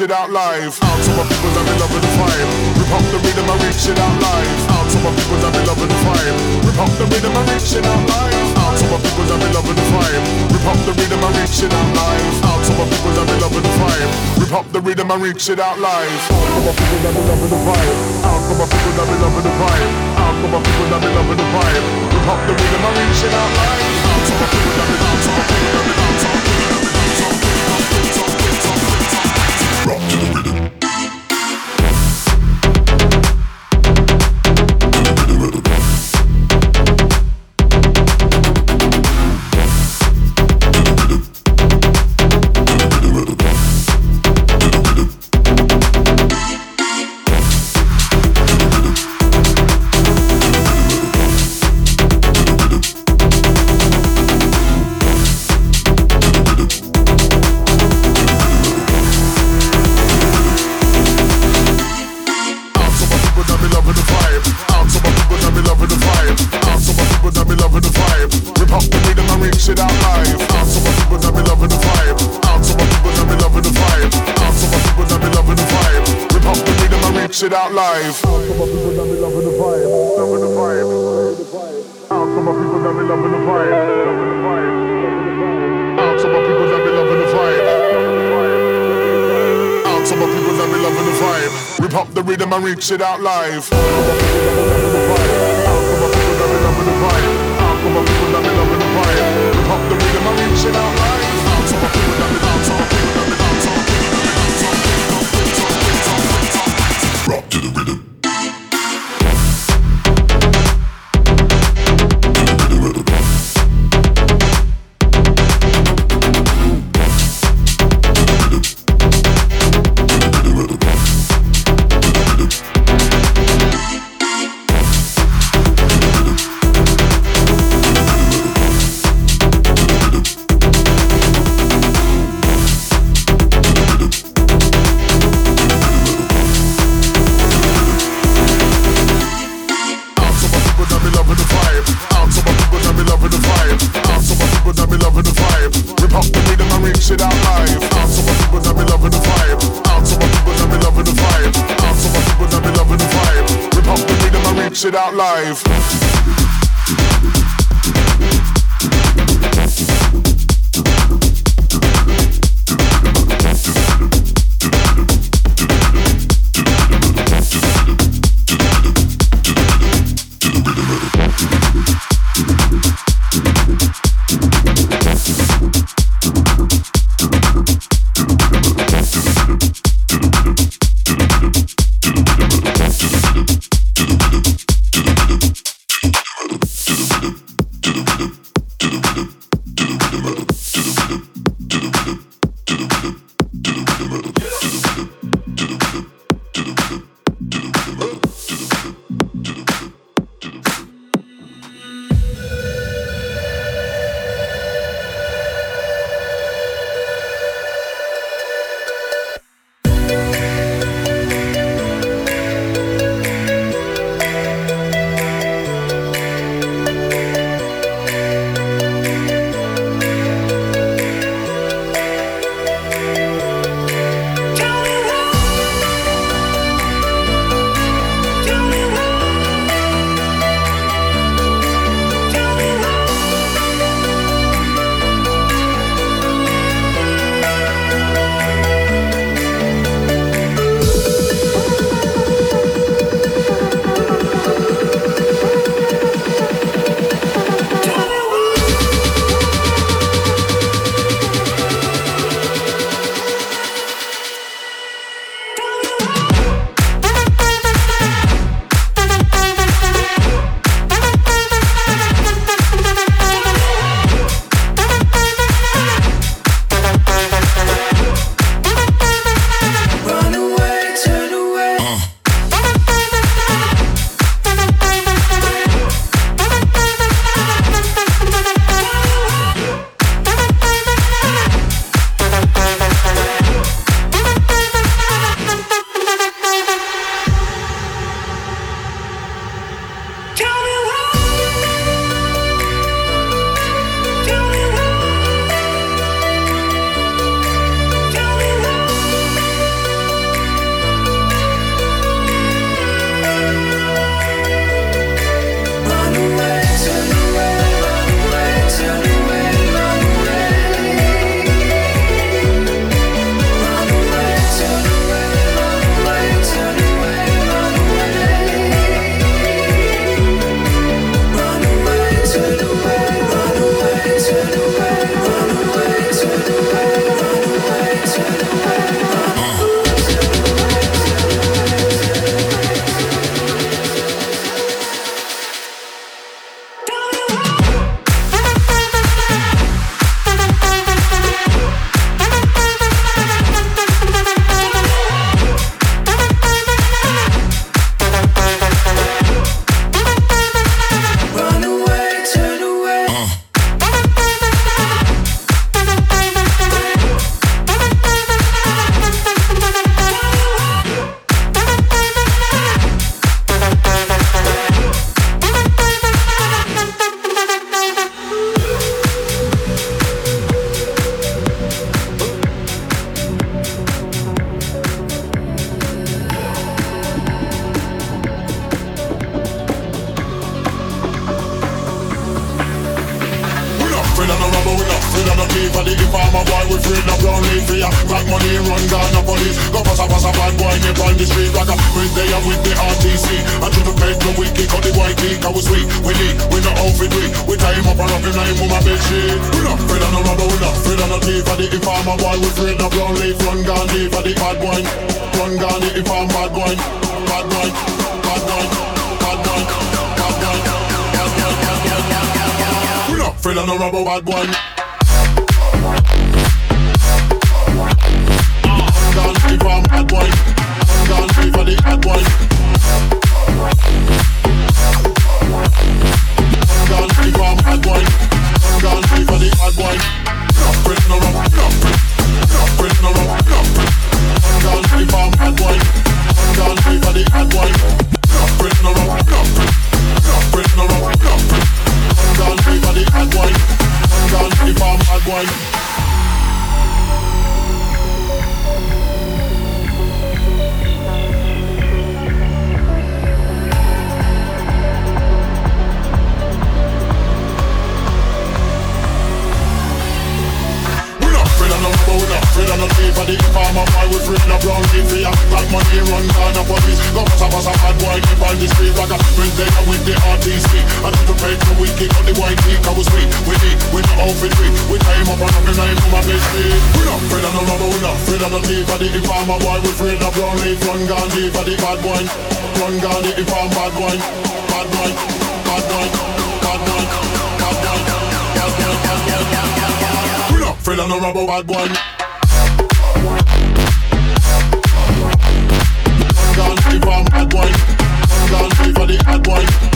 it out live. Out to my people that be loving the vibe. Rip up the rhythm and reach it out live. Out to my people that be loving the vibe. Rip up the rhythm and reach it out live. Out to my people that be loving the vibe. Rip up the rhythm and reach it out live. Out to my people that be loving the vibe. Rip up the rhythm and reach it out live. Out to my people that be loving the vibe. Out to my people that be loving the vibe. Out to my people that be loving the vibe. Rip up the rhythm and reach it out live. It out live. Out live. Paid for we kick on the white geek I was weak, we deep, we no outfit weak We him up and up in line for my best feet We not afraid of no robber, we not afraid of no thief For the informer boy. We free the brown leaf Run deep for the bad boy. Run the inform bad boy. Bad boy, bad boy, bad boy Bad boy We not afraid of no robber, bad boy. Gun free for bad boy. Gun free for the bad boy.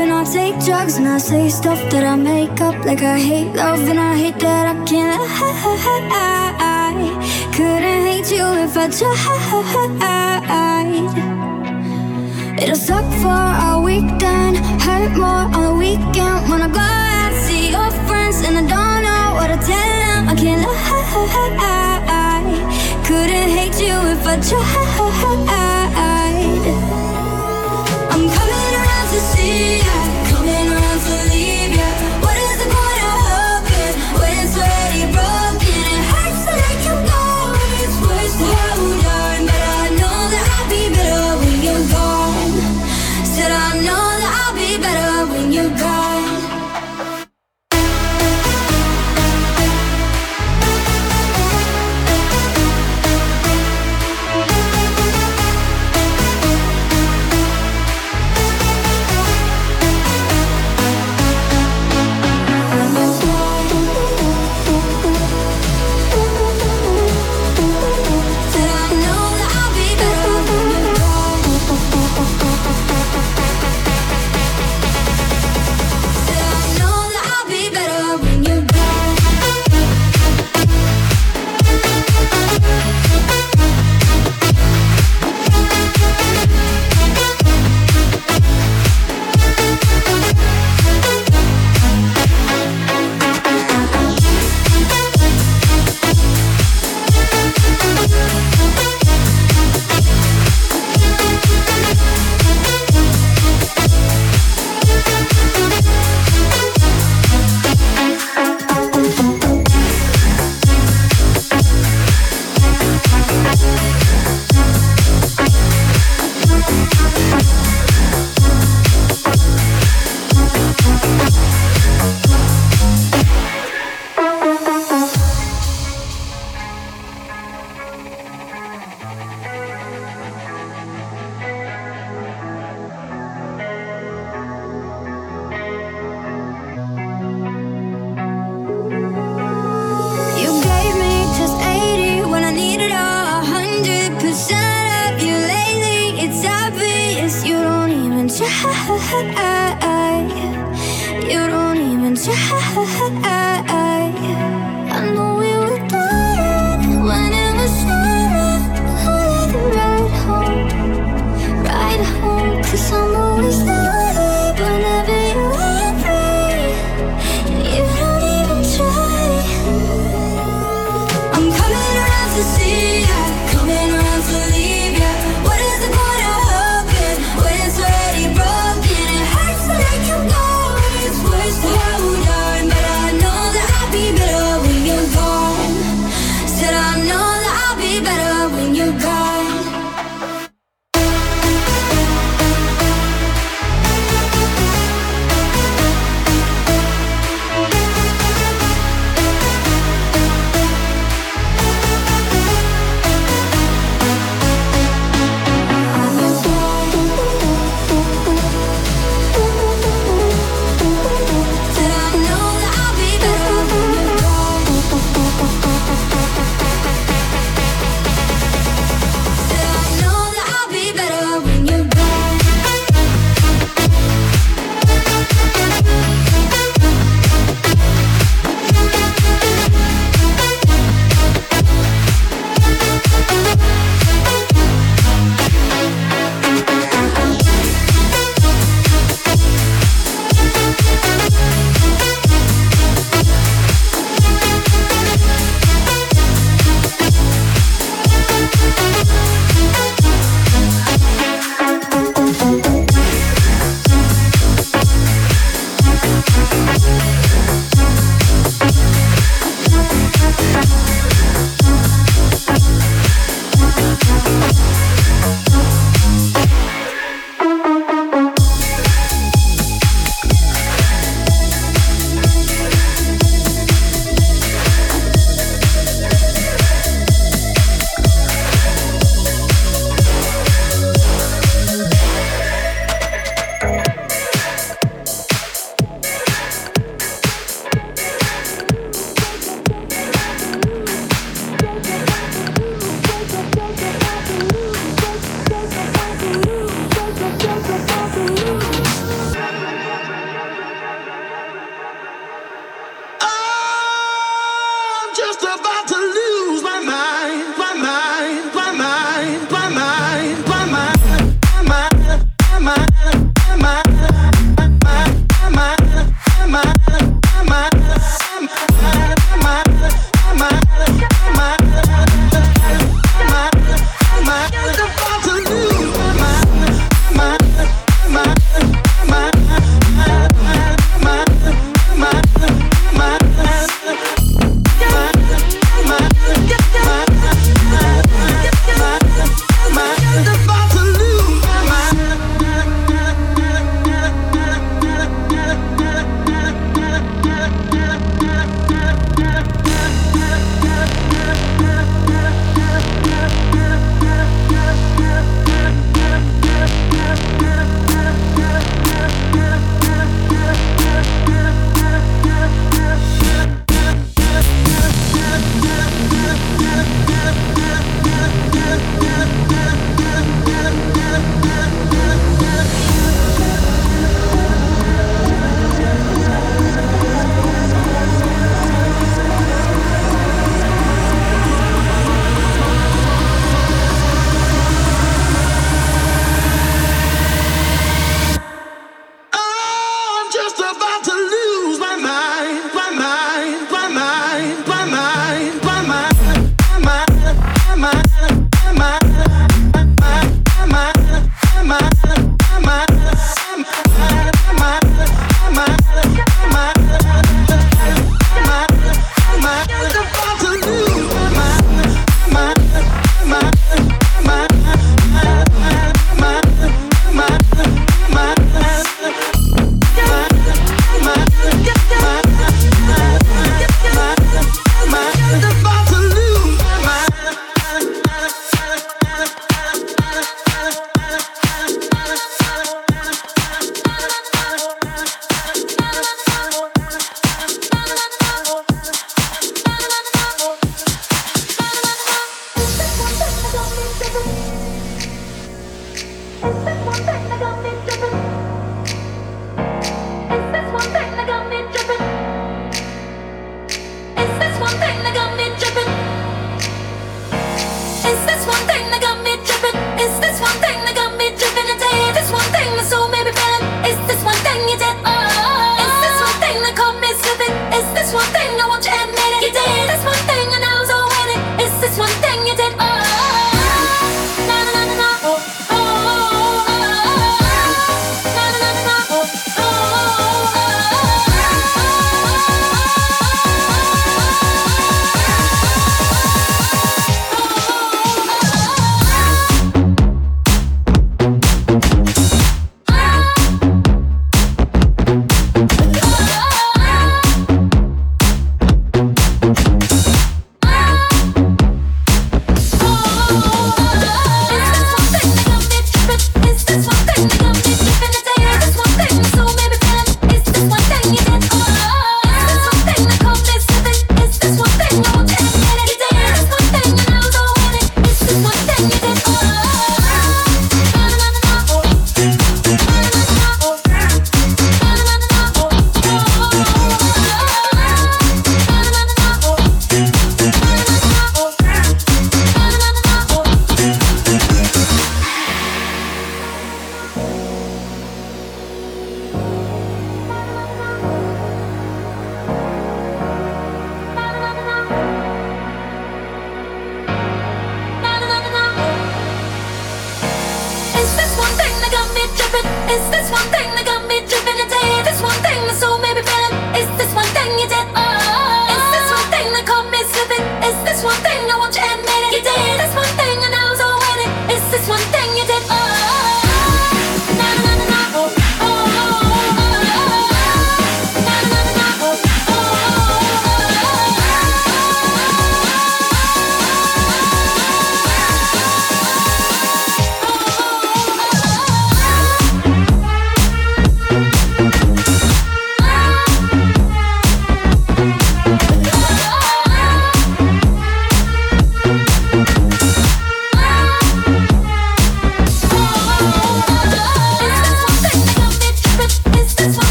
And I'll take drugs and I say stuff that I make up. Like I hate love and I hate that I can't I couldn't hate you if I tried. It'll suck for a weekend Hurt more on the weekend. When I go out see your friends And I don't know what to tell them I can't lie. Couldn't hate you if I tried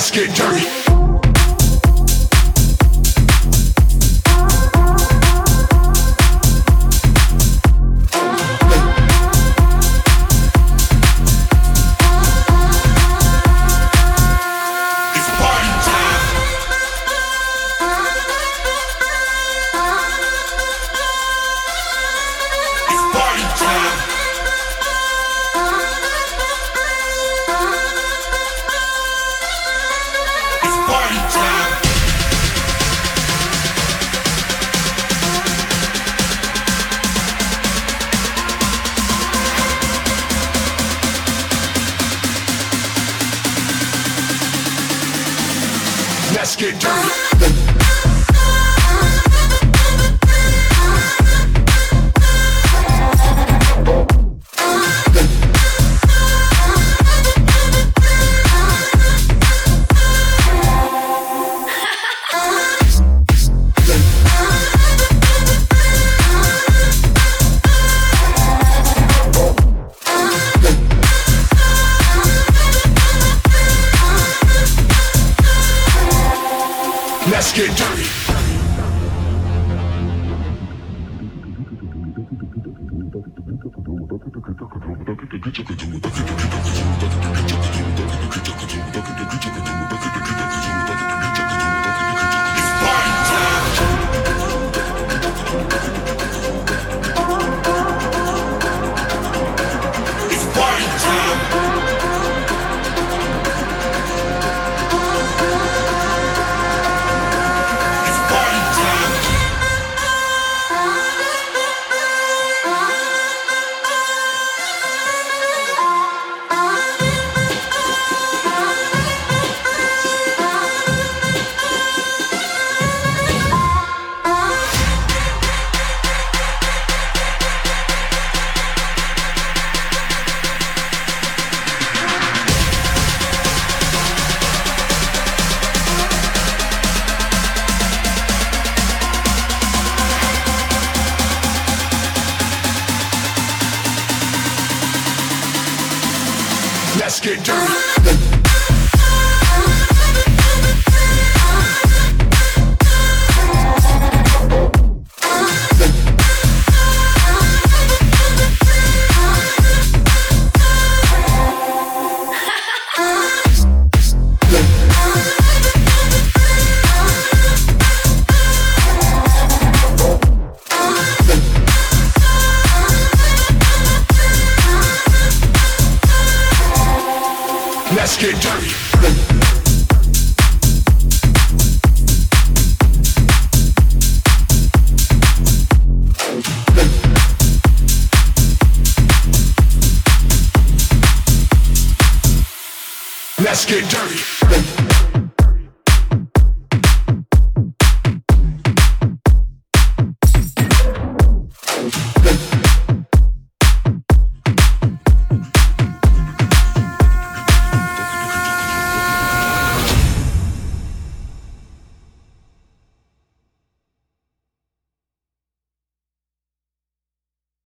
let's get dirty.